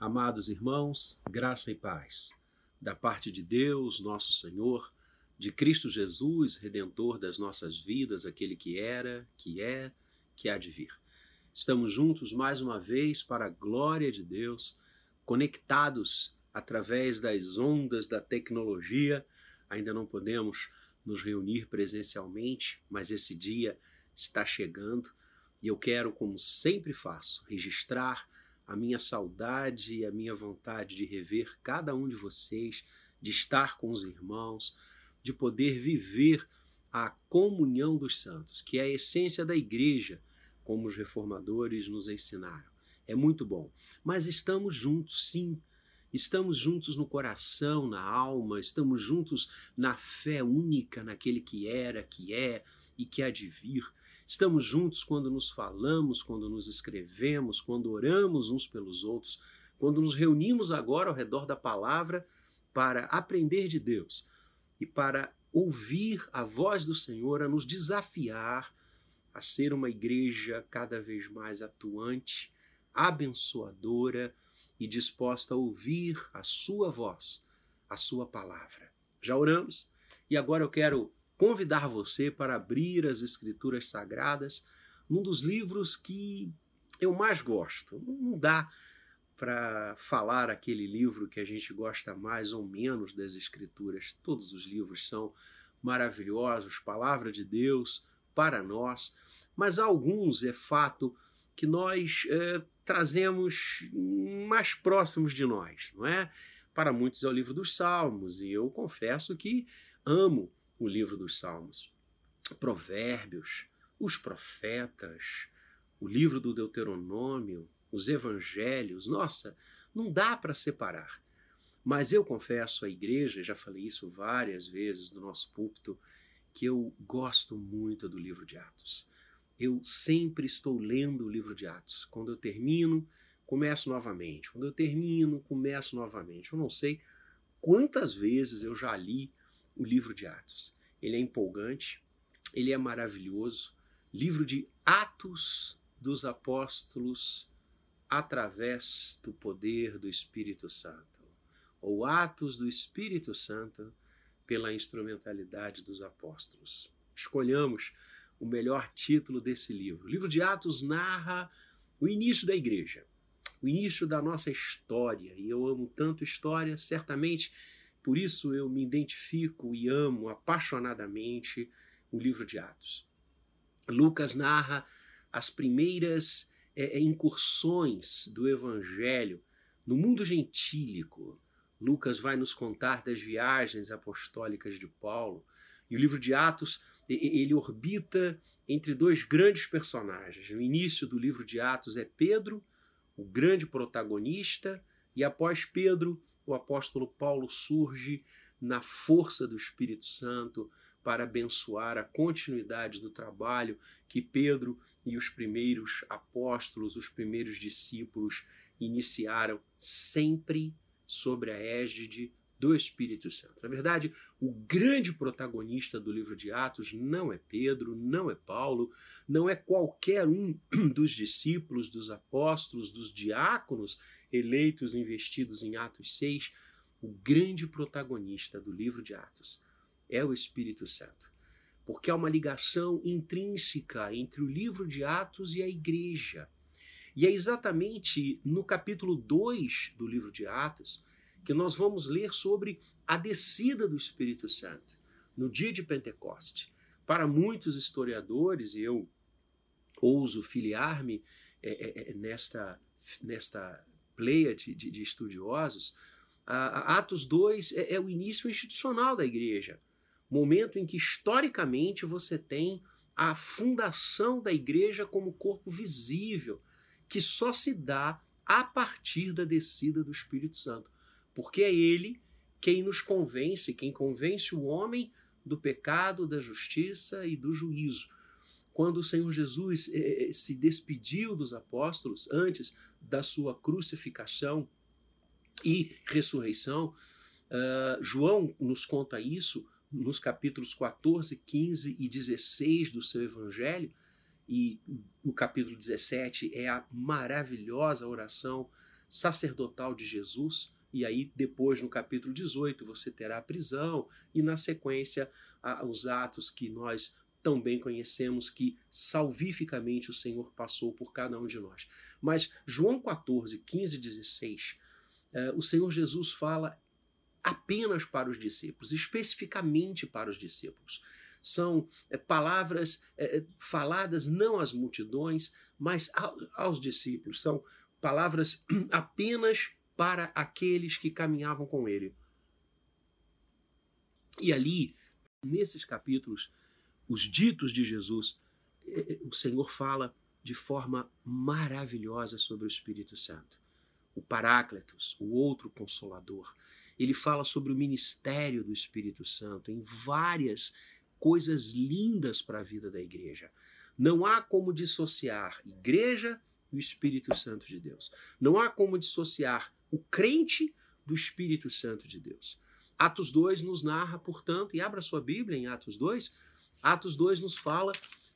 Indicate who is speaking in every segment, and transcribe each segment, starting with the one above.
Speaker 1: Amados irmãos, graça e paz, da parte de Deus, nosso Senhor, de Cristo Jesus, redentor das nossas vidas, aquele que era, que é, que há de vir. Estamos juntos mais uma vez para a glória de Deus, conectados através das ondas da tecnologia. Ainda não podemos nos reunir presencialmente, mas esse dia está chegando e eu quero, como sempre faço, registrar a minha saudade e a minha vontade de rever cada um de vocês, de estar com os irmãos, de poder viver a comunhão dos santos, que é a essência da igreja, como os reformadores nos ensinaram. É muito bom. Mas estamos juntos, sim. Estamos juntos no coração, na alma, estamos juntos na fé única naquele que era, que é e que há de vir. Estamos juntos quando nos falamos, quando nos escrevemos, quando oramos uns pelos outros, quando nos reunimos agora ao redor da palavra para aprender de Deus e para ouvir a voz do Senhor a nos desafiar a ser uma igreja cada vez mais atuante, abençoadora e disposta a ouvir a sua voz, a sua palavra. Já oramos? E agora eu quero convidar você para abrir as Escrituras Sagradas num dos livros que eu mais gosto. Não dá para falar aquele livro que a gente gosta mais ou menos das Escrituras. Todos os livros são maravilhosos, palavra de Deus para nós, mas alguns é fato que nós é, trazemos mais próximos de nós, não é? Para muitos é o livro dos Salmos, e eu confesso que amo o livro dos Salmos, Provérbios, os profetas, o livro do Deuteronômio, os evangelhos. Nossa, não dá para separar. Mas eu confesso à igreja, já falei isso várias vezes no nosso púlpito, que eu gosto muito do livro de Atos. Eu sempre estou lendo o livro de Atos. Quando eu termino, começo novamente. Quando eu termino, começo novamente. Eu não sei quantas vezes eu já li o livro de Atos. Ele é empolgante, ele é maravilhoso. Livro de Atos dos Apóstolos através do poder do Espírito Santo, ou Atos do Espírito Santo pela instrumentalidade dos apóstolos. Escolhamos o melhor título desse livro. O livro de Atos narra o início da igreja, o início da nossa história, e eu amo tanto história, certamente por isso eu me identifico e amo apaixonadamente o livro de Atos. Lucas narra as primeiras é, é, incursões do evangelho no mundo gentílico. Lucas vai nos contar das viagens apostólicas de Paulo. E o livro de Atos, ele orbita entre dois grandes personagens. O início do livro de Atos é Pedro, o grande protagonista, e após Pedro, o apóstolo Paulo surge na força do Espírito Santo para abençoar a continuidade do trabalho que Pedro e os primeiros apóstolos, os primeiros discípulos iniciaram sempre sobre a égide do Espírito Santo. Na verdade, o grande protagonista do livro de Atos não é Pedro, não é Paulo, não é qualquer um dos discípulos, dos apóstolos, dos diáconos eleitos investidos em Atos 6. O grande protagonista do livro de Atos é o Espírito Santo. Porque há uma ligação intrínseca entre o livro de Atos e a igreja. E é exatamente no capítulo 2 do livro de Atos que nós vamos ler sobre a descida do Espírito Santo no dia de Pentecoste. Para muitos historiadores, e eu ouso filiar-me é, é, é nesta, nesta pleia de, de, de estudiosos, Atos 2 é, é o início institucional da igreja, momento em que historicamente você tem a fundação da igreja como corpo visível, que só se dá a partir da descida do Espírito Santo porque é Ele quem nos convence, quem convence o homem do pecado, da justiça e do juízo. Quando o Senhor Jesus eh, se despediu dos apóstolos antes da sua crucificação e ressurreição, uh, João nos conta isso nos capítulos 14, 15 e 16 do seu evangelho, e o capítulo 17 é a maravilhosa oração sacerdotal de Jesus, e aí depois no capítulo 18 você terá a prisão, e na sequência os atos que nós tão bem conhecemos que salvificamente o Senhor passou por cada um de nós. Mas João 14, 15 e 16, eh, o Senhor Jesus fala apenas para os discípulos, especificamente para os discípulos. São eh, palavras eh, faladas não às multidões, mas aos discípulos. São palavras apenas para aqueles que caminhavam com ele. E ali, nesses capítulos, os ditos de Jesus, o Senhor fala de forma maravilhosa sobre o Espírito Santo. O Paráclitos, o outro consolador. Ele fala sobre o ministério do Espírito Santo em várias coisas lindas para a vida da igreja. Não há como dissociar igreja e o Espírito Santo de Deus. Não há como dissociar o crente do Espírito Santo de Deus. Atos 2 nos narra, portanto, e abra sua Bíblia em Atos 2, Atos 2 nos fala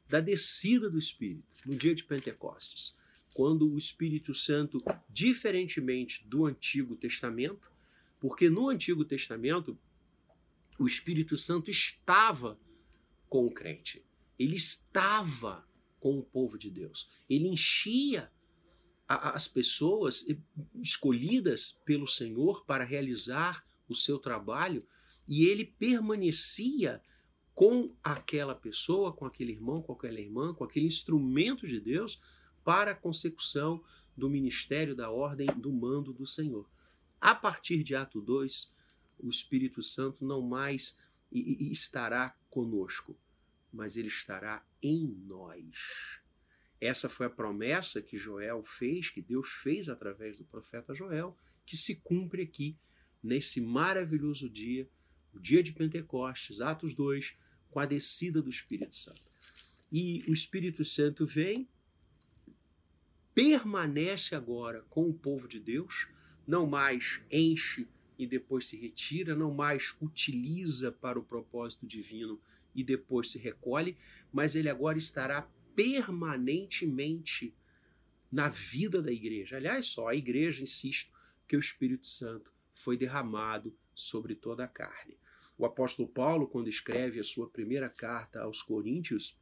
Speaker 1: da descida do Espírito no dia de Pentecostes, quando o Espírito Santo, diferentemente do Antigo Testamento, porque no Antigo Testamento o Espírito Santo estava com o crente, ele estava com o povo de Deus, ele enchia as pessoas escolhidas pelo Senhor para realizar o seu trabalho e ele permanecia com aquela pessoa, com aquele irmão, com aquela irmã, com aquele instrumento de Deus para a consecução do ministério da ordem do mando do Senhor. A partir de Ato 2, o Espírito Santo não mais estará conosco, mas ele estará em nós. Essa foi a promessa que Joel fez, que Deus fez através do profeta Joel, que se cumpre aqui nesse maravilhoso dia, o dia de Pentecostes, Atos 2, com a descida do Espírito Santo. E o Espírito Santo vem, permanece agora com o povo de Deus, não mais enche e depois se retira, não mais utiliza para o propósito divino e depois se recolhe, mas ele agora estará permanentemente na vida da igreja. Aliás, só a igreja, insisto, que o Espírito Santo foi derramado sobre toda a carne. O apóstolo Paulo, quando escreve a sua primeira carta aos Coríntios,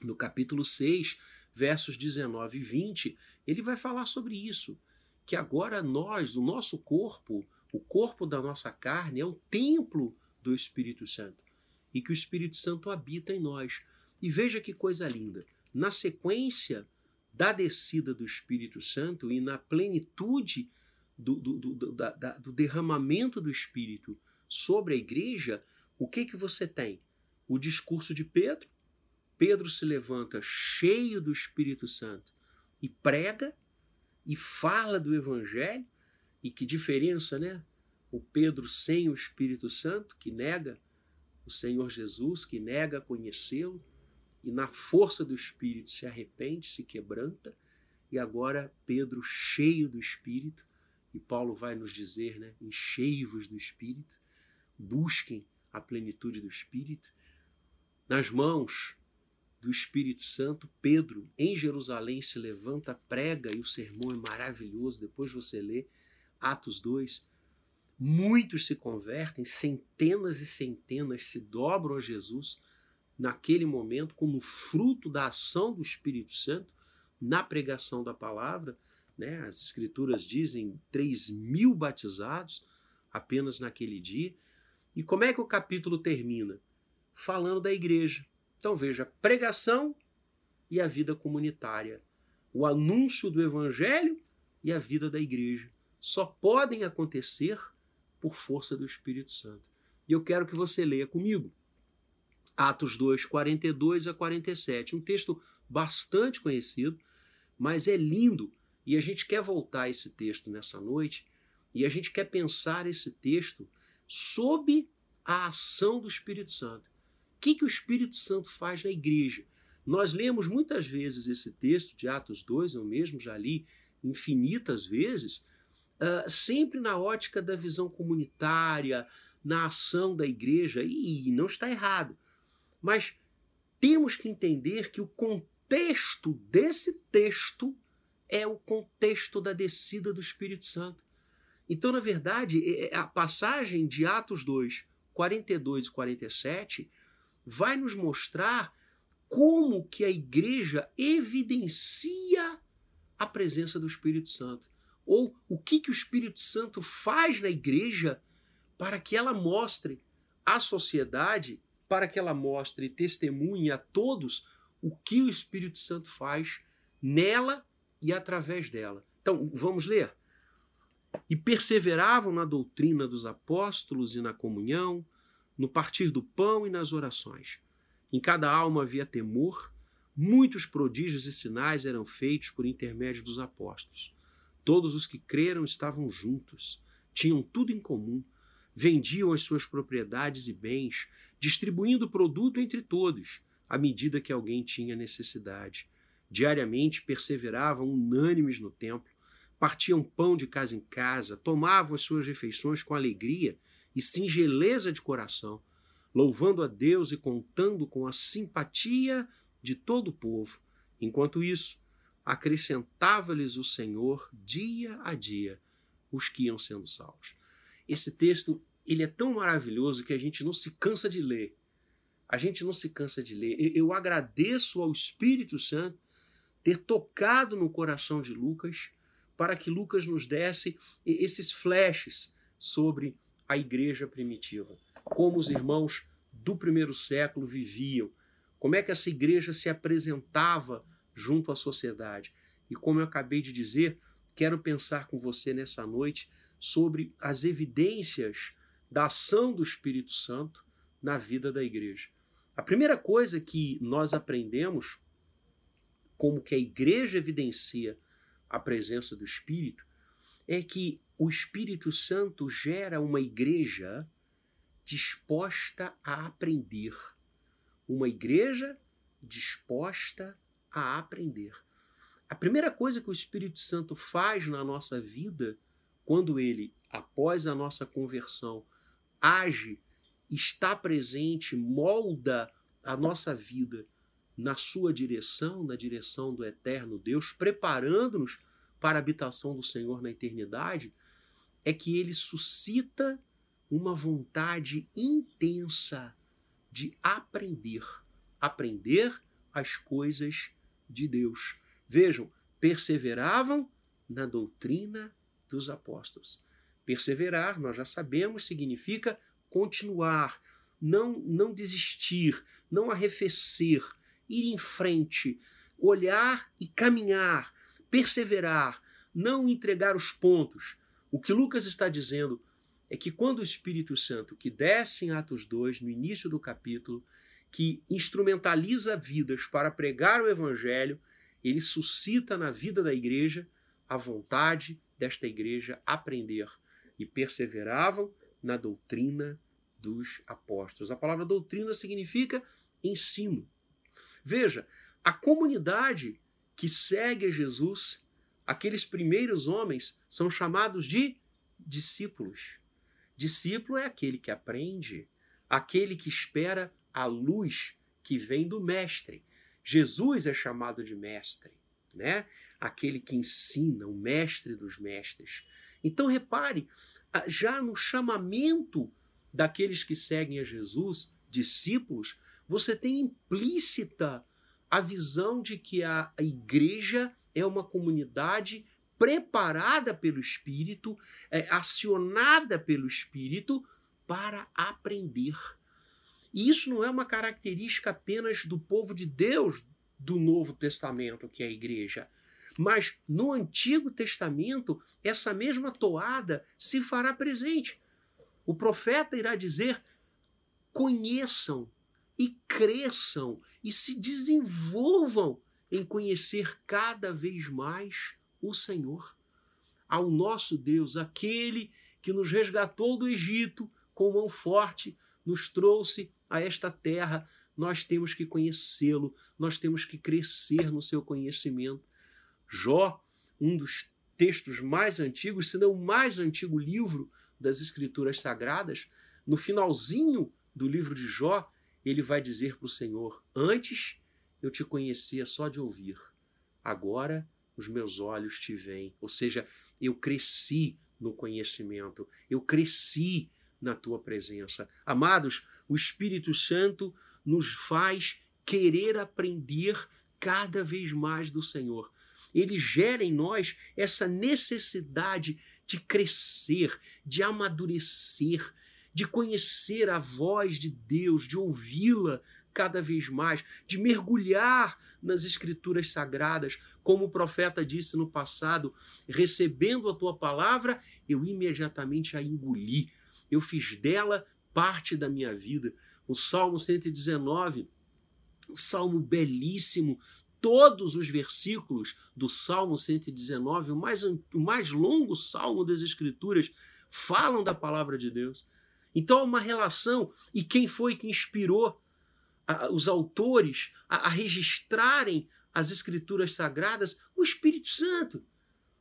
Speaker 1: no capítulo 6, versos 19 e 20, ele vai falar sobre isso, que agora nós, o nosso corpo, o corpo da nossa carne é o templo do Espírito Santo e que o Espírito Santo habita em nós. E veja que coisa linda. Na sequência da descida do Espírito Santo e na plenitude do, do, do, da, do derramamento do Espírito sobre a igreja, o que que você tem? O discurso de Pedro. Pedro se levanta cheio do Espírito Santo e prega e fala do evangelho. E que diferença, né? O Pedro sem o Espírito Santo, que nega o Senhor Jesus, que nega conhecê-lo, e na força do Espírito se arrepende, se quebranta, e agora Pedro cheio do Espírito, e Paulo vai nos dizer, né? Enchei-vos do Espírito busquem a plenitude do Espírito. Nas mãos do Espírito Santo, Pedro, em Jerusalém, se levanta, prega, e o sermão é maravilhoso. Depois você lê Atos 2. Muitos se convertem, centenas e centenas se dobram a Jesus naquele momento, como fruto da ação do Espírito Santo na pregação da palavra. Né? As Escrituras dizem 3 mil batizados apenas naquele dia. E como é que o capítulo termina? Falando da igreja. Então veja, pregação e a vida comunitária, o anúncio do evangelho e a vida da igreja só podem acontecer por força do Espírito Santo. E eu quero que você leia comigo. Atos 2, 42 a 47. Um texto bastante conhecido, mas é lindo. E a gente quer voltar a esse texto nessa noite e a gente quer pensar esse texto sob a ação do Espírito Santo. O que, que o Espírito Santo faz na igreja? Nós lemos muitas vezes esse texto de Atos 2, eu mesmo já li infinitas vezes, uh, sempre na ótica da visão comunitária, na ação da igreja, e não está errado. Mas temos que entender que o contexto desse texto é o contexto da descida do Espírito Santo. Então, na verdade, é, é, a passagem de Atos 2, 42 e 47 vai nos mostrar como que a igreja evidencia a presença do Espírito Santo. Ou o que, que o Espírito Santo faz na igreja para que ela mostre à sociedade, para que ela mostre e testemunhe a todos o que o Espírito Santo faz nela e através dela. Então, vamos ler? E perseveravam na doutrina dos apóstolos e na comunhão, no partir do pão e nas orações. Em cada alma havia temor, muitos prodígios e sinais eram feitos por intermédio dos apóstolos. Todos os que creram estavam juntos, tinham tudo em comum, vendiam as suas propriedades e bens, distribuindo o produto entre todos, à medida que alguém tinha necessidade. Diariamente perseveravam unânimes no templo, partiam pão de casa em casa, tomavam as suas refeições com alegria e singeleza de coração, louvando a Deus e contando com a simpatia de todo o povo. Enquanto isso, acrescentava-lhes o Senhor dia a dia os que iam sendo salvos. Esse texto ele é tão maravilhoso que a gente não se cansa de ler. A gente não se cansa de ler. Eu agradeço ao Espírito Santo ter tocado no coração de Lucas para que Lucas nos desse esses flashes sobre a igreja primitiva, como os irmãos do primeiro século viviam, como é que essa igreja se apresentava junto à sociedade. E como eu acabei de dizer, quero pensar com você nessa noite sobre as evidências da ação do Espírito Santo na vida da igreja. A primeira coisa que nós aprendemos, como que a igreja evidencia a presença do Espírito, é que o Espírito Santo gera uma igreja disposta a aprender. Uma igreja disposta a aprender. A primeira coisa que o Espírito Santo faz na nossa vida, quando ele, após a nossa conversão, age, está presente, molda a nossa vida na sua direção, na direção do eterno Deus, preparando-nos para a habitação do Senhor na eternidade, é que ele suscita uma vontade intensa de aprender, aprender as coisas de Deus. Vejam, perseveravam na doutrina dos apóstolos. Perseverar, nós já sabemos, significa continuar, não não desistir, não arrefecer, ir em frente, olhar e caminhar, perseverar, não entregar os pontos. O que Lucas está dizendo é que quando o Espírito Santo, que desce em Atos 2, no início do capítulo, que instrumentaliza vidas para pregar o evangelho, ele suscita na vida da igreja a vontade desta igreja aprender e perseveravam na doutrina dos apóstolos. A palavra doutrina significa ensino. Veja, a comunidade que segue a Jesus, aqueles primeiros homens, são chamados de discípulos. Discípulo é aquele que aprende, aquele que espera a luz que vem do mestre. Jesus é chamado de mestre, né? Aquele que ensina, o mestre dos mestres. Então repare, já no chamamento daqueles que seguem a Jesus, discípulos, você tem implícita a visão de que a igreja é uma comunidade preparada pelo Espírito, é, acionada pelo Espírito para aprender. E isso não é uma característica apenas do povo de Deus do Novo Testamento, que é a igreja. Mas no Antigo Testamento, essa mesma toada se fará presente. O profeta irá dizer: conheçam e cresçam e se desenvolvam em conhecer cada vez mais o Senhor. Ao nosso Deus, aquele que nos resgatou do Egito com mão forte, nos trouxe a esta terra, nós temos que conhecê-lo, nós temos que crescer no seu conhecimento. Jó, um dos textos mais antigos, se não o mais antigo livro das Escrituras Sagradas, no finalzinho do livro de Jó, ele vai dizer para o Senhor: Antes eu te conhecia só de ouvir, agora os meus olhos te veem. Ou seja, eu cresci no conhecimento, eu cresci na tua presença. Amados, o Espírito Santo nos faz querer aprender cada vez mais do Senhor. Ele gera em nós essa necessidade de crescer, de amadurecer, de conhecer a voz de Deus, de ouvi-la cada vez mais, de mergulhar nas Escrituras Sagradas, como o profeta disse no passado: recebendo a tua palavra, eu imediatamente a engoli, eu fiz dela parte da minha vida. O Salmo 119, um salmo belíssimo, todos os versículos do Salmo 119, o mais, o mais longo salmo das Escrituras, falam da palavra de Deus. Então há uma relação, e quem foi que inspirou a, os autores a, a registrarem as Escrituras Sagradas? O Espírito Santo.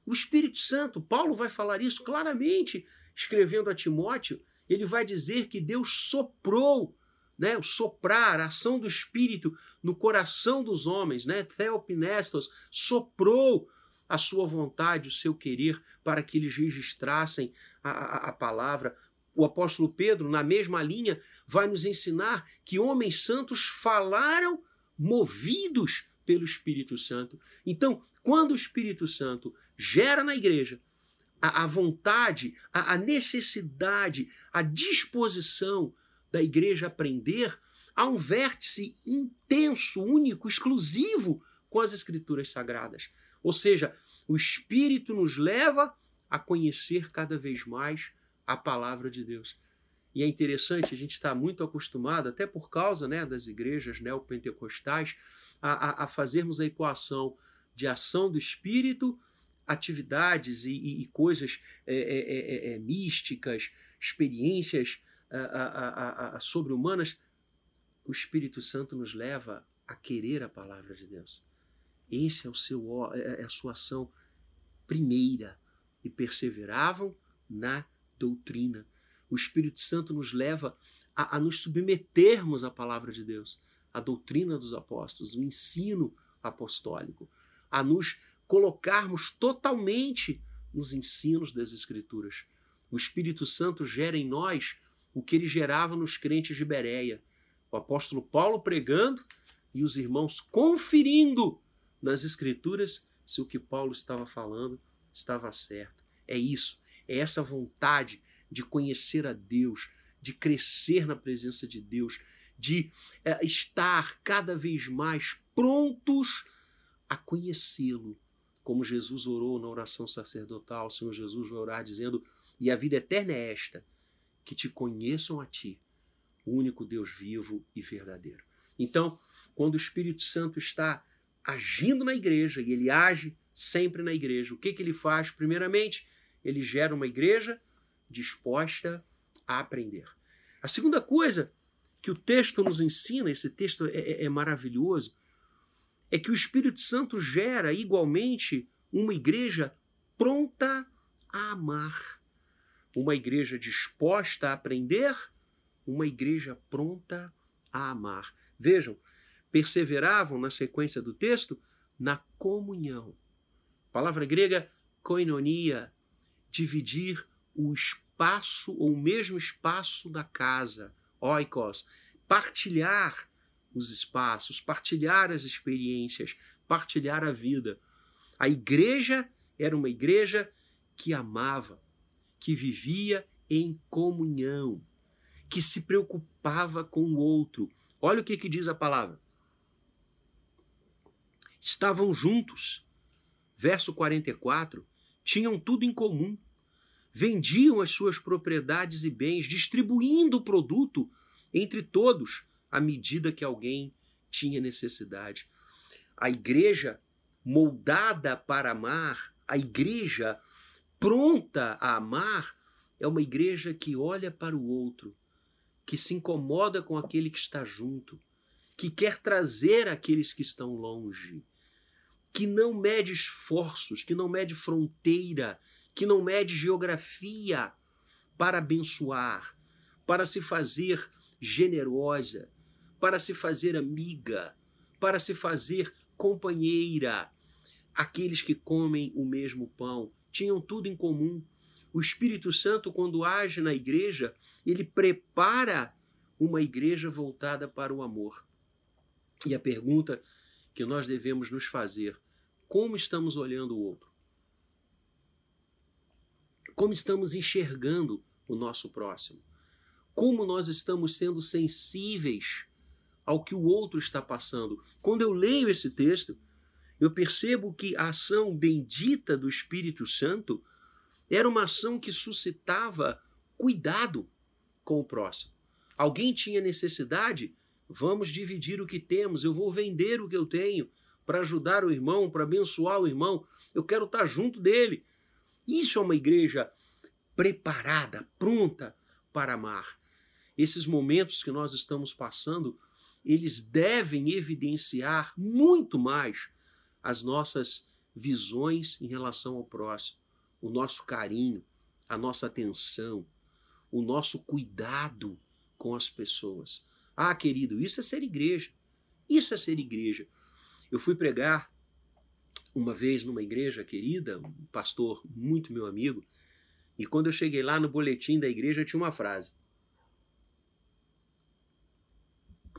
Speaker 1: O Espírito Santo. Paulo vai falar isso claramente, escrevendo a Timóteo. Ele vai dizer que Deus soprou né, o soprar, a ação do Espírito no coração dos homens, né, Theopnestos, soprou a sua vontade, o seu querer, para que eles registrassem a, a, a palavra. O apóstolo Pedro, na mesma linha, vai nos ensinar que homens santos falaram movidos pelo Espírito Santo. Então, quando o Espírito Santo gera na igreja a, a vontade, a, a necessidade, a disposição da igreja aprender, há um vértice intenso, único, exclusivo com as Escrituras Sagradas. Ou seja, o Espírito nos leva a conhecer cada vez mais a palavra de Deus. E é interessante, a gente está muito acostumado, até por causa né, das igrejas neopentecostais, a, a, a fazermos a equação de ação do Espírito, atividades e, e, e coisas é, é, é, é místicas, experiências sobre-humanas, o Espírito Santo nos leva a querer a palavra de Deus. Esse é o seu é, é a sua ação primeira e perseveravam na doutrina. O Espírito Santo nos leva a, a nos submetermos à palavra de Deus, à doutrina dos apóstolos, o ensino apostólico, a nos colocarmos totalmente nos ensinos das Escrituras. O Espírito Santo gera em nós o que ele gerava nos crentes de Bereia. O apóstolo Paulo pregando e os irmãos conferindo nas Escrituras se o que Paulo estava falando estava certo. É isso, é essa vontade de conhecer a Deus, de crescer na presença de Deus, de é, estar cada vez mais prontos a conhecê-lo. Como Jesus orou na oração sacerdotal, o Senhor Jesus vai orar dizendo: E a vida eterna é esta, que te conheçam a ti, o único Deus vivo e verdadeiro. Então, quando o Espírito Santo está agindo na igreja, e ele age sempre na igreja, o que, que ele faz? Primeiramente, ele gera uma igreja disposta a aprender. A segunda coisa que o texto nos ensina, esse texto é, é, é maravilhoso, é que o Espírito Santo gera igualmente uma igreja pronta a amar uma igreja disposta a aprender, uma igreja pronta a amar. Vejam, perseveravam na sequência do texto na comunhão. Palavra grega koinonia, dividir o espaço ou o mesmo espaço da casa, oikos, partilhar os espaços, partilhar as experiências, partilhar a vida. A igreja era uma igreja que amava, que vivia em comunhão, que se preocupava com o outro. Olha o que, que diz a palavra. Estavam juntos. Verso 44. Tinham tudo em comum. Vendiam as suas propriedades e bens, distribuindo o produto entre todos à medida que alguém tinha necessidade. A igreja moldada para amar, a igreja pronta a amar é uma igreja que olha para o outro, que se incomoda com aquele que está junto, que quer trazer aqueles que estão longe, que não mede esforços, que não mede fronteira, que não mede geografia para abençoar, para se fazer generosa, para se fazer amiga, para se fazer companheira. aqueles que comem o mesmo pão, tinham tudo em comum. O Espírito Santo, quando age na igreja, ele prepara uma igreja voltada para o amor. E a pergunta que nós devemos nos fazer: como estamos olhando o outro? Como estamos enxergando o nosso próximo? Como nós estamos sendo sensíveis ao que o outro está passando? Quando eu leio esse texto, eu percebo que a ação bendita do Espírito Santo era uma ação que suscitava cuidado com o próximo. Alguém tinha necessidade? Vamos dividir o que temos. Eu vou vender o que eu tenho para ajudar o irmão, para abençoar o irmão. Eu quero estar junto dele. Isso é uma igreja preparada, pronta para amar. Esses momentos que nós estamos passando, eles devem evidenciar muito mais as nossas visões em relação ao próximo, o nosso carinho, a nossa atenção, o nosso cuidado com as pessoas. Ah, querido, isso é ser igreja. Isso é ser igreja. Eu fui pregar uma vez numa igreja querida, um pastor muito meu amigo, e quando eu cheguei lá no boletim da igreja tinha uma frase.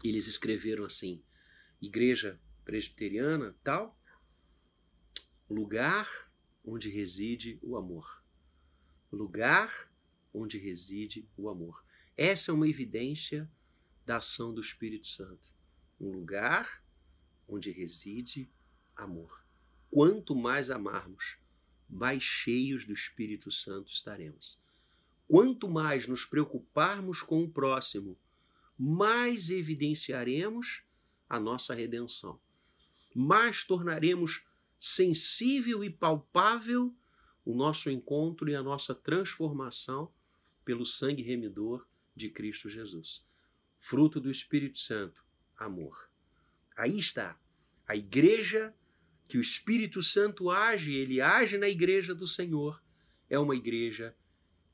Speaker 1: Eles escreveram assim: Igreja presbiteriana, tal, lugar onde reside o amor. Lugar onde reside o amor. Essa é uma evidência da ação do Espírito Santo. Um lugar onde reside amor. Quanto mais amarmos, mais cheios do Espírito Santo estaremos. Quanto mais nos preocuparmos com o próximo, mais evidenciaremos a nossa redenção. Mais tornaremos sensível e palpável o nosso encontro e a nossa transformação pelo sangue remidor de Cristo Jesus. Fruto do Espírito Santo, amor. Aí está. A igreja que o Espírito Santo age, ele age na igreja do Senhor, é uma igreja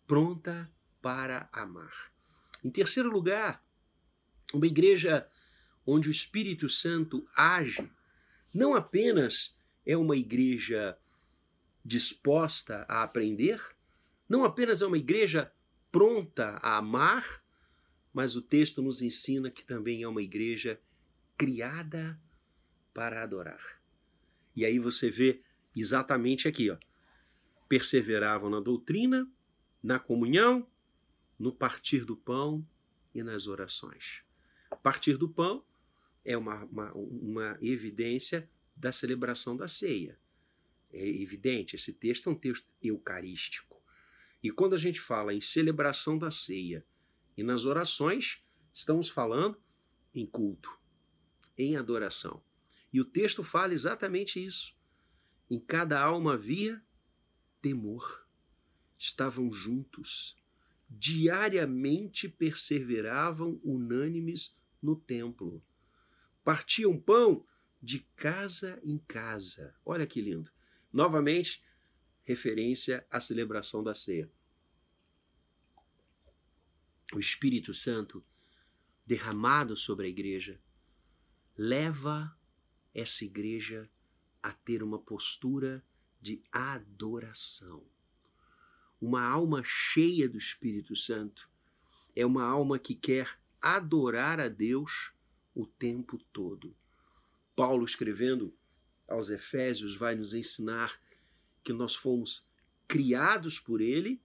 Speaker 1: pronta para amar. Em terceiro lugar, uma igreja onde o Espírito Santo age, não apenas é uma igreja disposta a aprender, não apenas é uma igreja pronta a amar, mas o texto nos ensina que também é uma igreja criada para adorar. E aí você vê exatamente aqui, ó. Perseveravam na doutrina, na comunhão, no partir do pão e nas orações. Partir do pão é uma, uma, uma evidência da celebração da ceia. É evidente, esse texto é um texto eucarístico. E quando a gente fala em celebração da ceia e nas orações, estamos falando em culto, em adoração. E o texto fala exatamente isso. Em cada alma havia temor. Estavam juntos, diariamente perseveravam unânimes no templo. Partiam pão de casa em casa. Olha que lindo. Novamente, referência à celebração da ceia. O Espírito Santo derramado sobre a igreja leva essa igreja a ter uma postura de adoração. Uma alma cheia do Espírito Santo é uma alma que quer adorar a Deus o tempo todo. Paulo, escrevendo aos Efésios, vai nos ensinar que nós fomos criados por Ele,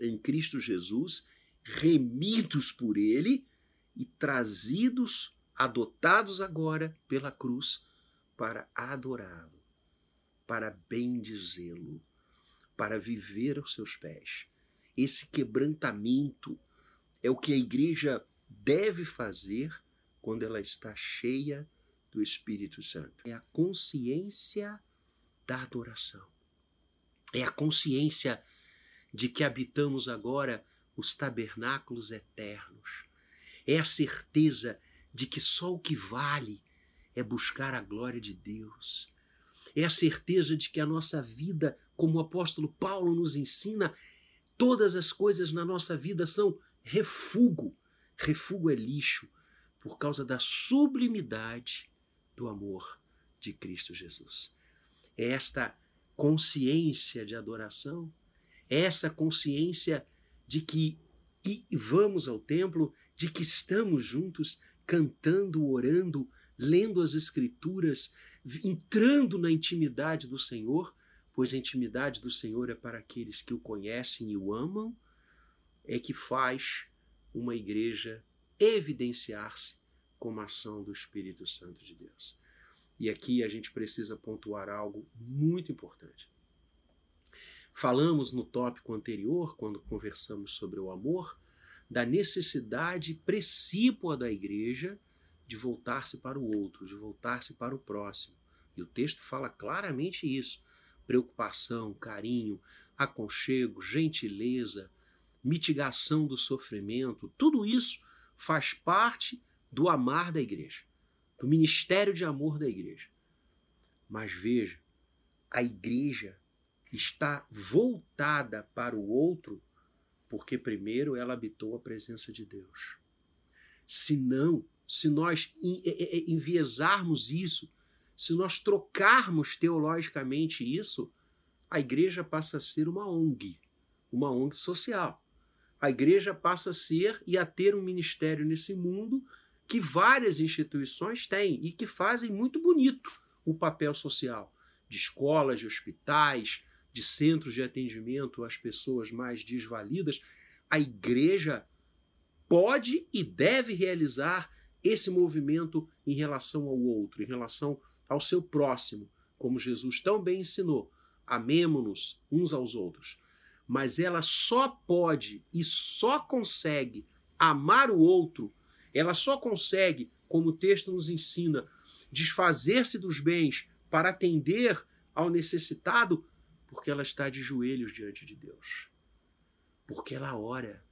Speaker 1: em Cristo Jesus, remidos por Ele e trazidos, adotados agora pela cruz para adorá-lo, para bendizê-lo, para viver aos seus pés. Esse quebrantamento é o que a igreja deve fazer quando ela está cheia do Espírito Santo. É a consciência da adoração é a consciência de que habitamos agora os tabernáculos eternos. É a certeza de que só o que vale é buscar a glória de Deus. É a certeza de que a nossa vida, como o apóstolo Paulo nos ensina, todas as coisas na nossa vida são refúgio. Refúgio é lixo por causa da sublimidade do amor de Cristo Jesus. é esta consciência de adoração, é essa consciência de que vamos ao templo, de que estamos juntos cantando, orando, lendo as Escrituras, entrando na intimidade do Senhor, pois a intimidade do Senhor é para aqueles que o conhecem e o amam, é que faz uma igreja evidenciar-se como ação do Espírito Santo de Deus. E aqui a gente precisa pontuar algo muito importante. Falamos no tópico anterior, quando conversamos sobre o amor, da necessidade precípua da igreja de voltar-se para o outro, de voltar-se para o próximo. E o texto fala claramente isso: preocupação, carinho, aconchego, gentileza, mitigação do sofrimento, tudo isso faz parte do amar da igreja, do ministério de amor da igreja. Mas veja, a igreja está voltada para o outro porque primeiro ela habitou a presença de Deus. Se não, se nós enviesarmos isso, se nós trocarmos teologicamente isso, a igreja passa a ser uma ONG, uma ONG social a igreja passa a ser e a ter um ministério nesse mundo que várias instituições têm e que fazem muito bonito o papel social de escolas, de hospitais, de centros de atendimento às pessoas mais desvalidas. A igreja pode e deve realizar esse movimento em relação ao outro, em relação ao seu próximo, como Jesus tão bem ensinou. Amemo-nos uns aos outros mas ela só pode e só consegue amar o outro, ela só consegue, como o texto nos ensina, desfazer-se dos bens para atender ao necessitado, porque ela está de joelhos diante de Deus. Porque ela ora,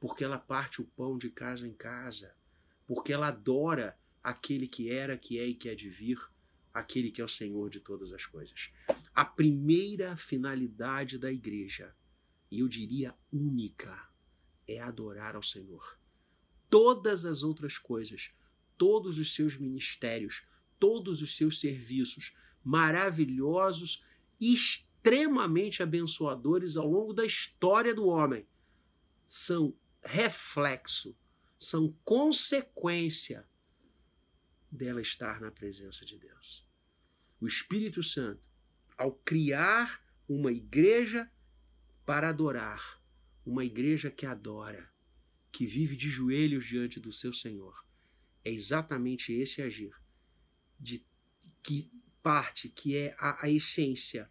Speaker 1: porque ela parte o pão de casa em casa, porque ela adora aquele que era, que é e que é de vir, aquele que é o Senhor de todas as coisas. A primeira finalidade da igreja, e eu diria única, é adorar ao Senhor. Todas as outras coisas, todos os seus ministérios, todos os seus serviços maravilhosos, extremamente abençoadores ao longo da história do homem, são reflexo, são consequência dela estar na presença de Deus. O Espírito Santo, ao criar uma igreja para adorar, uma igreja que adora, que vive de joelhos diante do seu Senhor, é exatamente esse agir de que parte, que é a, a essência,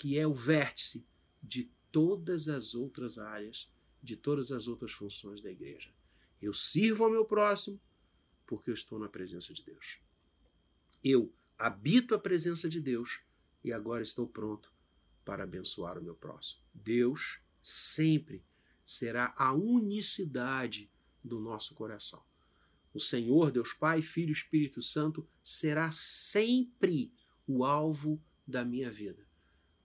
Speaker 1: que é o vértice de todas as outras áreas, de todas as outras funções da igreja. Eu sirvo ao meu próximo porque eu estou na presença de Deus. Eu habito a presença de Deus e agora estou pronto para abençoar o meu próximo. Deus sempre será a unicidade do nosso coração. O Senhor, Deus Pai, Filho e Espírito Santo será sempre o alvo da minha vida.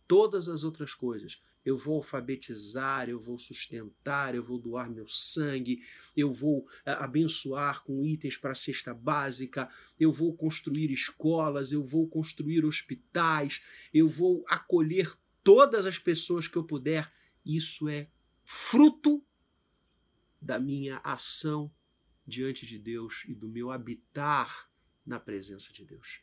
Speaker 1: Todas as outras coisas eu vou alfabetizar, eu vou sustentar, eu vou doar meu sangue, eu vou é, abençoar com itens para a cesta básica, eu vou construir escolas, eu vou construir hospitais, eu vou acolher todas as pessoas que eu puder. Isso é fruto da minha ação diante de Deus e do meu habitar na presença de Deus.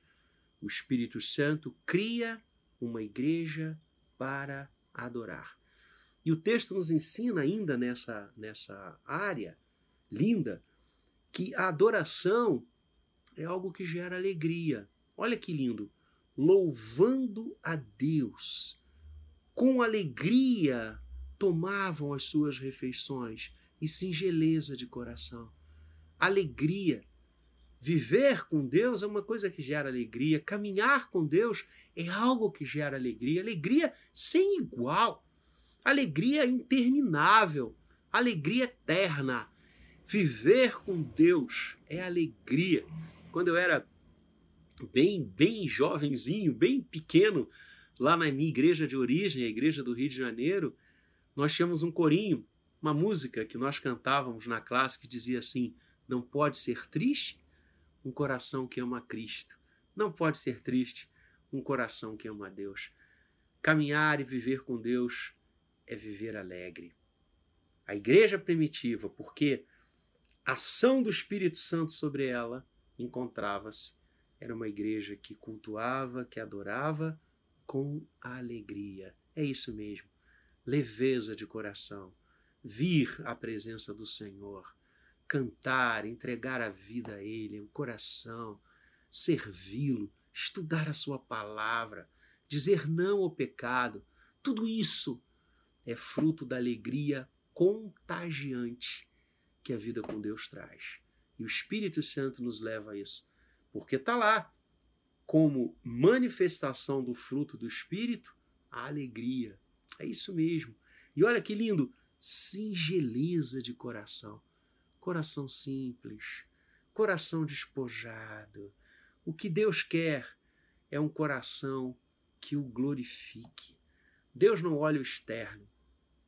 Speaker 1: O Espírito Santo cria uma igreja para adorar. E o texto nos ensina ainda nessa, nessa área linda que a adoração é algo que gera alegria. Olha que lindo! Louvando a Deus, com alegria tomavam as suas refeições e singeleza de coração. Alegria. Viver com Deus é uma coisa que gera alegria, caminhar com Deus é algo que gera alegria, alegria sem igual, alegria interminável, alegria eterna. Viver com Deus é alegria. Quando eu era bem, bem jovenzinho, bem pequeno, lá na minha igreja de origem, a igreja do Rio de Janeiro, nós tínhamos um corinho, uma música que nós cantávamos na classe que dizia assim: Não pode ser triste um coração que ama Cristo. Não pode ser triste um coração que ama Deus. Caminhar e viver com Deus é viver alegre. A igreja primitiva, porque a ação do Espírito Santo sobre ela encontrava-se, era uma igreja que cultuava, que adorava com alegria. É isso mesmo. Leveza de coração. Vir à presença do Senhor. Cantar, entregar a vida a Ele, o coração, servi-lo, estudar a Sua palavra, dizer não ao pecado. Tudo isso é fruto da alegria contagiante que a vida com Deus traz. E o Espírito Santo nos leva a isso, porque está lá como manifestação do fruto do Espírito a alegria. É isso mesmo. E olha que lindo, singeleza de coração. Coração simples, coração despojado. O que Deus quer é um coração que o glorifique. Deus não olha o externo,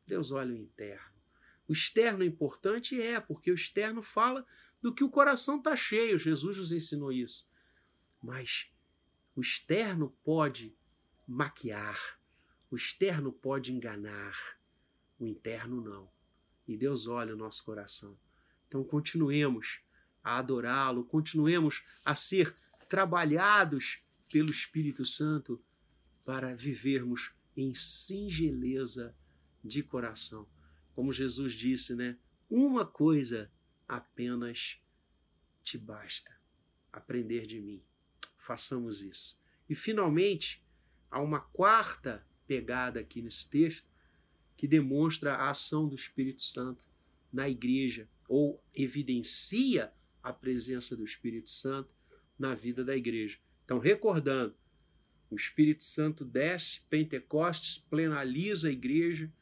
Speaker 1: Deus olha o interno. O externo é importante? É, porque o externo fala do que o coração está cheio. Jesus nos ensinou isso. Mas o externo pode maquiar, o externo pode enganar, o interno não. E Deus olha o nosso coração. Então continuemos a adorá-lo, continuemos a ser trabalhados pelo Espírito Santo para vivermos em singeleza de coração. Como Jesus disse, né? Uma coisa apenas te basta: aprender de mim. Façamos isso. E finalmente, há uma quarta pegada aqui nesse texto que demonstra a ação do Espírito Santo na igreja ou evidencia a presença do Espírito Santo na vida da igreja. Então, recordando, o Espírito Santo desce, Pentecostes plenaliza a igreja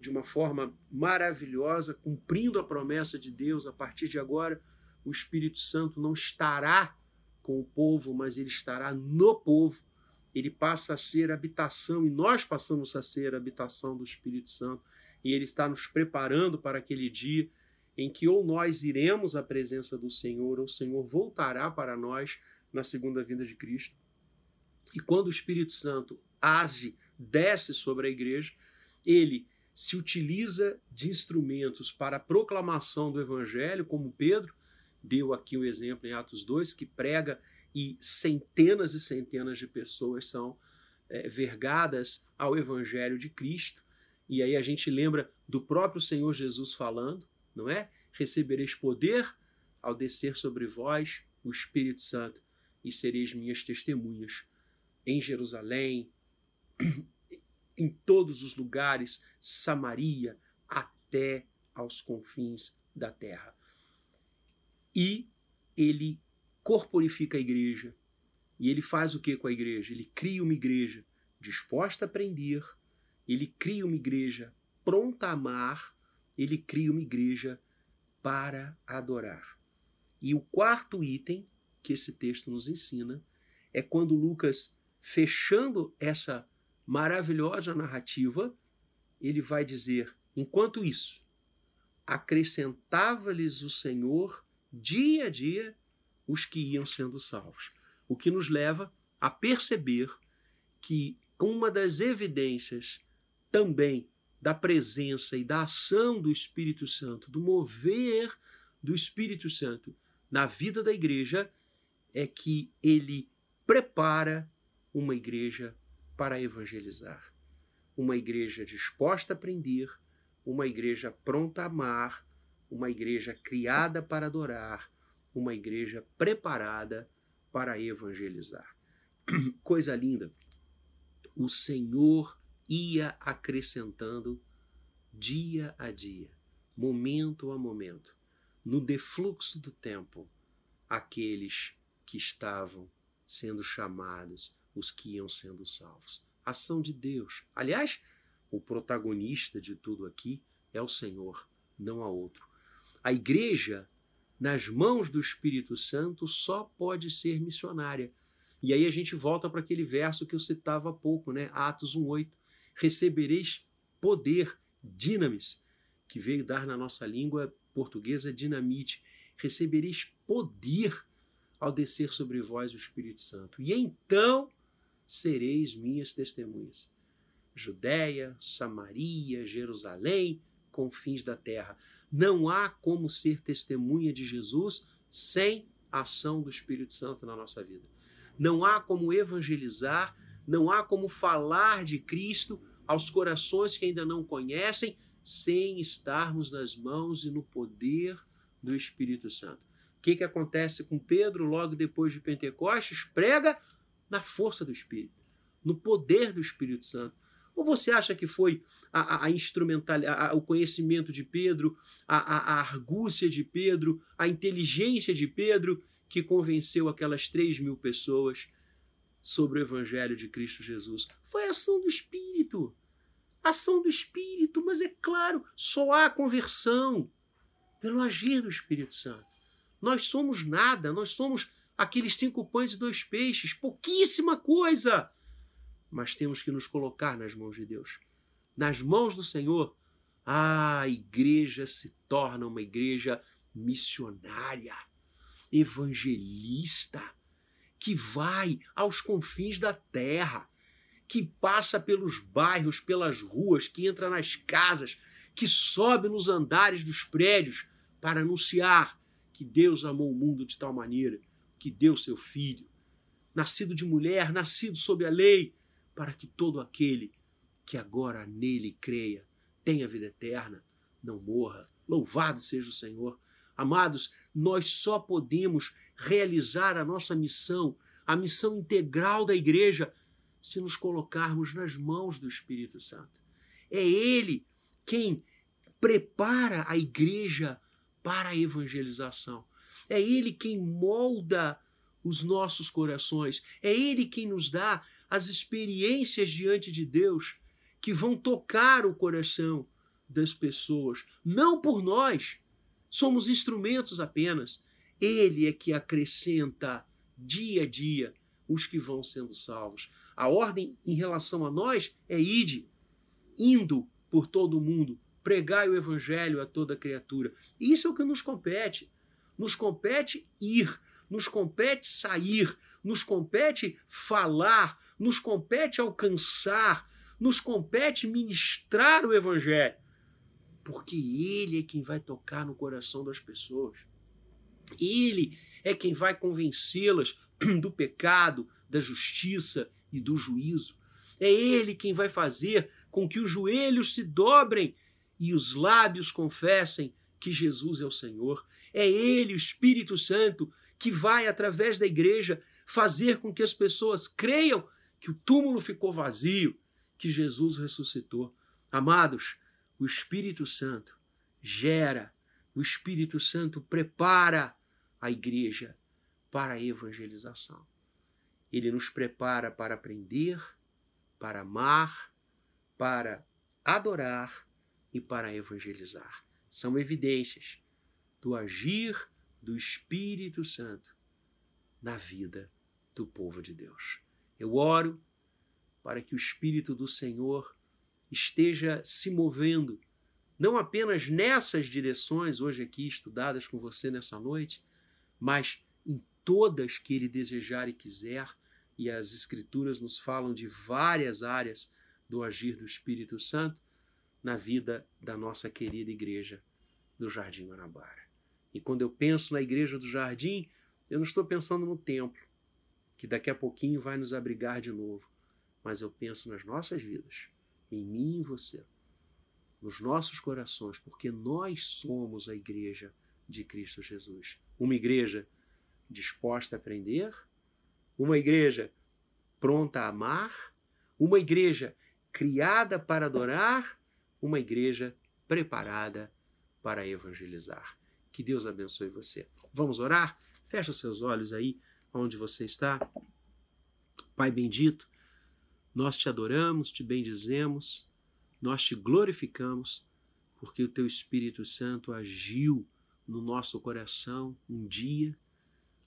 Speaker 1: de uma forma maravilhosa, cumprindo a promessa de Deus. A partir de agora, o Espírito Santo não estará com o povo, mas ele estará no povo. Ele passa a ser habitação e nós passamos a ser habitação do Espírito Santo. E ele está nos preparando para aquele dia em que ou nós iremos à presença do Senhor, ou o Senhor voltará para nós na segunda vinda de Cristo. E quando o Espírito Santo age, desce sobre a igreja, ele se utiliza de instrumentos para a proclamação do evangelho, como Pedro deu aqui o um exemplo em Atos 2, que prega e centenas e centenas de pessoas são é, vergadas ao evangelho de Cristo. E aí a gente lembra do próprio Senhor Jesus falando, não é? Recebereis poder ao descer sobre vós o Espírito Santo e sereis minhas testemunhas em Jerusalém, em todos os lugares, Samaria, até aos confins da terra. E ele corporifica a igreja. E ele faz o que com a igreja? Ele cria uma igreja disposta a aprender, ele cria uma igreja pronta a amar, ele cria uma igreja para adorar. E o quarto item que esse texto nos ensina é quando Lucas, fechando essa maravilhosa narrativa, ele vai dizer: enquanto isso, acrescentava-lhes o Senhor dia a dia os que iam sendo salvos. O que nos leva a perceber que uma das evidências também da presença e da ação do Espírito Santo, do mover do Espírito Santo na vida da igreja, é que ele prepara uma igreja para evangelizar. Uma igreja disposta a aprender, uma igreja pronta a amar, uma igreja criada para adorar, uma igreja preparada para evangelizar. Coisa linda. O Senhor ia acrescentando dia a dia, momento a momento, no defluxo do tempo, aqueles que estavam sendo chamados os que iam sendo salvos. Ação de Deus. Aliás, o protagonista de tudo aqui é o Senhor, não há outro. A igreja, nas mãos do Espírito Santo, só pode ser missionária. E aí a gente volta para aquele verso que eu citava há pouco, né? Atos 1:8. Recebereis poder, dinamis, que veio dar na nossa língua portuguesa dinamite. Recebereis poder ao descer sobre vós o Espírito Santo. E então sereis minhas testemunhas. Judéia, Samaria, Jerusalém, confins da terra. Não há como ser testemunha de Jesus sem a ação do Espírito Santo na nossa vida. Não há como evangelizar, não há como falar de Cristo aos corações que ainda não conhecem sem estarmos nas mãos e no poder do Espírito Santo. O que, que acontece com Pedro logo depois de Pentecostes? Prega na força do Espírito, no poder do Espírito Santo. Ou você acha que foi a, a instrumental, a, o conhecimento de Pedro, a, a, argúcia de Pedro, a inteligência de Pedro que convenceu aquelas três mil pessoas sobre o Evangelho de Cristo Jesus? Foi ação do Espírito. Ação do Espírito, mas é claro, só há conversão pelo agir do Espírito Santo. Nós somos nada, nós somos aqueles cinco pães e dois peixes, pouquíssima coisa. Mas temos que nos colocar nas mãos de Deus. Nas mãos do Senhor, a igreja se torna uma igreja missionária, evangelista, que vai aos confins da terra, que passa pelos bairros, pelas ruas, que entra nas casas, que sobe nos andares dos prédios para anunciar que Deus amou o mundo de tal maneira que deu seu filho, nascido de mulher, nascido sob a lei, para que todo aquele que agora nele creia tenha vida eterna, não morra. Louvado seja o Senhor. Amados, nós só podemos realizar a nossa missão, a missão integral da igreja, se nos colocarmos nas mãos do Espírito Santo. É Ele quem prepara a igreja para a evangelização. É Ele quem molda os nossos corações. É Ele quem nos dá as experiências diante de Deus que vão tocar o coração das pessoas. Não por nós, somos instrumentos apenas. Ele é que acrescenta dia a dia os que vão sendo salvos. A ordem em relação a nós é ide, indo por todo o mundo, pregai o evangelho a toda criatura. Isso é o que nos compete. Nos compete ir, nos compete sair, nos compete falar, nos compete alcançar, nos compete ministrar o Evangelho. Porque Ele é quem vai tocar no coração das pessoas. Ele é quem vai convencê-las do pecado, da justiça e do juízo. É Ele quem vai fazer com que os joelhos se dobrem e os lábios confessem que Jesus é o Senhor. É Ele, o Espírito Santo, que vai, através da igreja, fazer com que as pessoas creiam que o túmulo ficou vazio, que Jesus ressuscitou. Amados, o Espírito Santo gera, o Espírito Santo prepara a igreja para a evangelização. Ele nos prepara para aprender, para amar, para adorar e para evangelizar. São evidências do agir do Espírito Santo na vida do povo de Deus. Eu oro para que o Espírito do Senhor esteja se movendo, não apenas nessas direções hoje aqui estudadas com você nessa noite, mas em todas que ele desejar e quiser, e as Escrituras nos falam de várias áreas do agir do Espírito Santo na vida da nossa querida igreja do Jardim Guanabara. E quando eu penso na igreja do Jardim, eu não estou pensando no templo, que daqui a pouquinho vai nos abrigar de novo. Mas eu penso nas nossas vidas, em mim e em você, nos nossos corações, porque nós somos a igreja de Cristo Jesus. Uma igreja disposta a aprender, uma igreja pronta a amar, uma igreja criada para adorar, uma igreja preparada para evangelizar. Que Deus abençoe você. Vamos orar? Fecha seus olhos aí onde você está. Pai bendito, nós te adoramos, te bendizemos, nós te glorificamos, porque o teu Espírito Santo agiu no nosso coração um dia,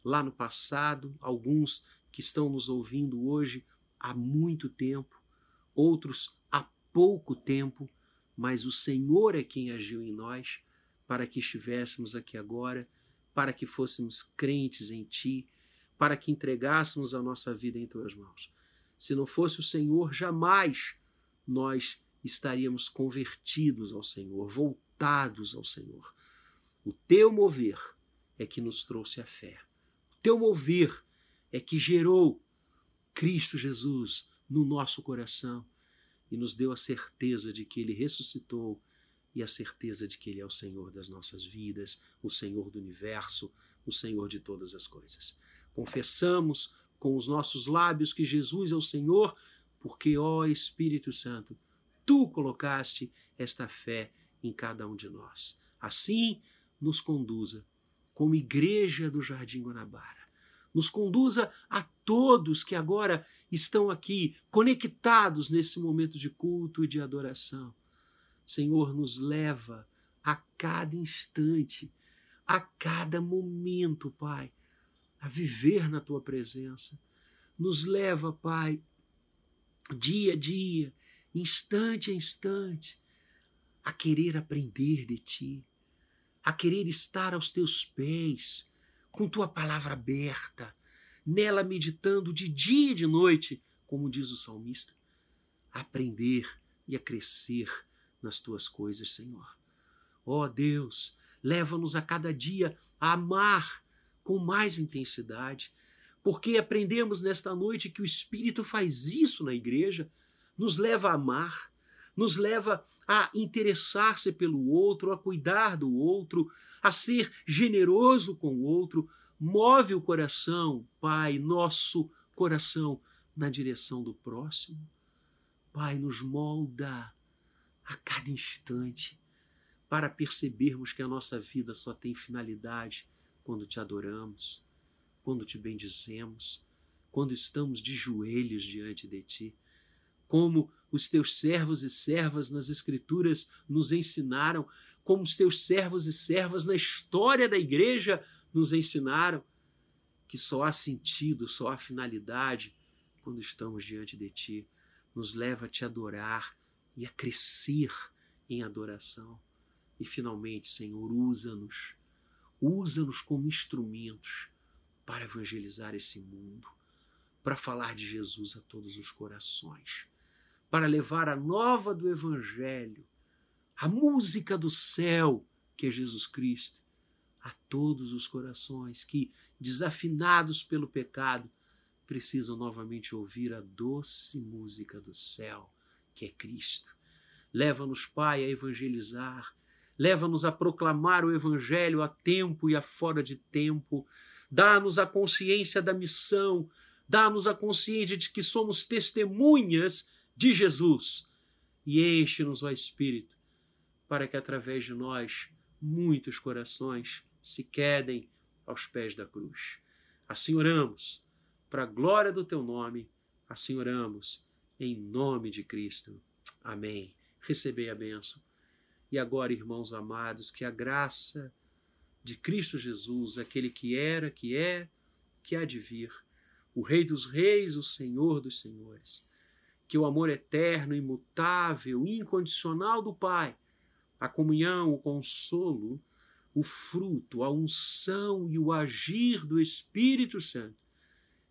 Speaker 1: lá no passado, alguns que estão nos ouvindo hoje há muito tempo, outros há pouco tempo, mas o Senhor é quem agiu em nós para que estivéssemos aqui agora, para que fôssemos crentes em Ti para que entregássemos a nossa vida em tuas mãos. Se não fosse o Senhor, jamais nós estaríamos convertidos ao Senhor, voltados ao Senhor. O teu mover é que nos trouxe a fé. O teu mover é que gerou Cristo Jesus no nosso coração e nos deu a certeza de que ele ressuscitou e a certeza de que ele é o Senhor das nossas vidas, o Senhor do universo, o Senhor de todas as coisas. Confessamos com os nossos lábios que Jesus é o Senhor, porque, ó Espírito Santo, tu colocaste esta fé em cada um de nós. Assim, nos conduza como igreja do Jardim Guanabara. Nos conduza a todos que agora estão aqui conectados nesse momento de culto e de adoração. Senhor, nos leva a cada instante, a cada momento, Pai, a viver na tua presença. Nos leva, Pai, dia a dia, instante a instante, a querer aprender de ti, a querer estar aos teus pés, com tua palavra aberta, nela meditando de dia e de noite, como diz o salmista, a aprender e a crescer nas tuas coisas, Senhor. Ó oh Deus, leva-nos a cada dia a amar com mais intensidade, porque aprendemos nesta noite que o Espírito faz isso na igreja, nos leva a amar, nos leva a interessar-se pelo outro, a cuidar do outro, a ser generoso com o outro, move o coração, Pai, nosso coração, na direção do próximo. Pai, nos molda a cada instante para percebermos que a nossa vida só tem finalidade quando te adoramos, quando te bendizemos, quando estamos de joelhos diante de ti. Como os teus servos e servas nas Escrituras nos ensinaram, como os teus servos e servas na história da igreja nos ensinaram, que só há sentido, só há finalidade quando estamos diante de ti. Nos leva a te adorar e a crescer em adoração. E finalmente, Senhor, usa-nos Usa-nos como instrumentos para evangelizar esse mundo, para falar de Jesus a todos os corações, para levar a nova do Evangelho, a música do céu, que é Jesus Cristo, a todos os corações que, desafinados pelo pecado, precisam novamente ouvir a doce música do céu, que é Cristo. Leva-nos, Pai, a evangelizar. Leva-nos a proclamar o Evangelho a tempo e a fora de tempo, dá-nos a consciência da missão, dá-nos a consciência de que somos testemunhas de Jesus e enche-nos, ó Espírito, para que através de nós muitos corações se quedem aos pés da cruz. Assim oramos, para a glória do teu nome, assim oramos, em nome de Cristo. Amém. Recebei a bênção. E agora, irmãos amados, que a graça de Cristo Jesus, aquele que era, que é, que há de vir, o Rei dos Reis, o Senhor dos Senhores, que o amor eterno, imutável, incondicional do Pai, a comunhão, o consolo, o fruto, a unção e o agir do Espírito Santo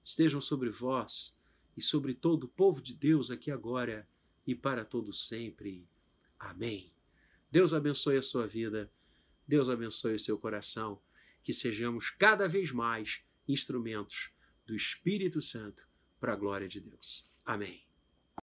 Speaker 1: estejam sobre vós e sobre todo o povo de Deus aqui agora e para todo sempre. Amém. Deus abençoe a sua vida, Deus abençoe o seu coração, que sejamos cada vez mais instrumentos do Espírito Santo para a glória de Deus. Amém.